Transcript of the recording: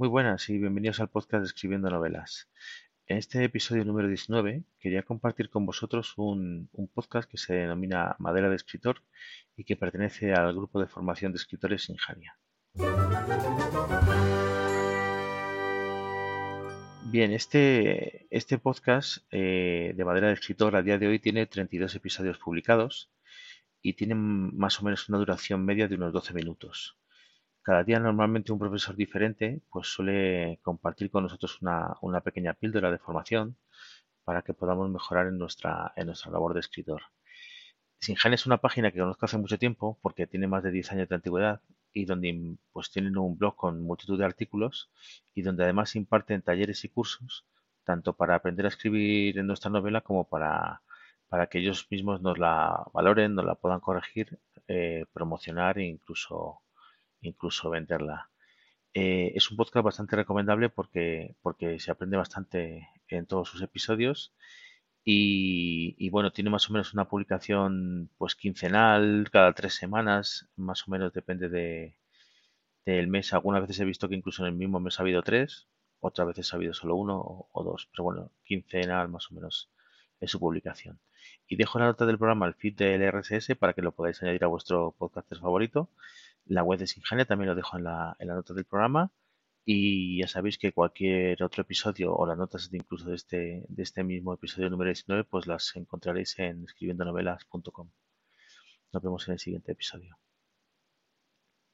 Muy buenas y bienvenidos al podcast de Escribiendo Novelas. En este episodio número 19 quería compartir con vosotros un, podcast que se denomina Madera de Escritor y que pertenece al grupo de formación de escritores Injania. Bien, este, este podcast eh, de Madera de Escritor a día de hoy tiene 32 episodios publicados y tiene más o menos una duración media de unos 12 minutos. Cada día normalmente un profesor diferente pues suele compartir con nosotros una, pequeña píldora de formación para que podamos mejorar en nuestra, en nuestra labor de escritor. Sinjan es una página que conozco hace mucho tiempo porque tiene más de 10 años de antigüedad y donde pues tienen un blog con multitud de artículos y donde además imparten talleres y cursos tanto para aprender a escribir en nuestra novela como para, para que ellos mismos nos la valoren, nos la puedan corregir, eh, promocionar e incluso incluso venderla. Eh, es un podcast bastante recomendable porque, porque se aprende bastante en todos sus episodios y, bueno, tiene más o menos una publicación pues quincenal, cada tres semanas, más o menos depende de, del mes. Algunas veces he visto que incluso en el mismo mes ha habido tres, otras veces ha habido solo uno o, dos, pero bueno, quincenal más o menos es su publicación. Y dejo la nota del programa al feed del RSS para que lo podáis añadir a vuestro podcast favorito la web de Singenia también lo dejo en la, en la nota del programa. Y ya sabéis que cualquier otro episodio o las notas de incluso de este, de este mismo episodio número 19, pues las encontraréis en escribiendonovelas.com. Nos vemos en el siguiente episodio.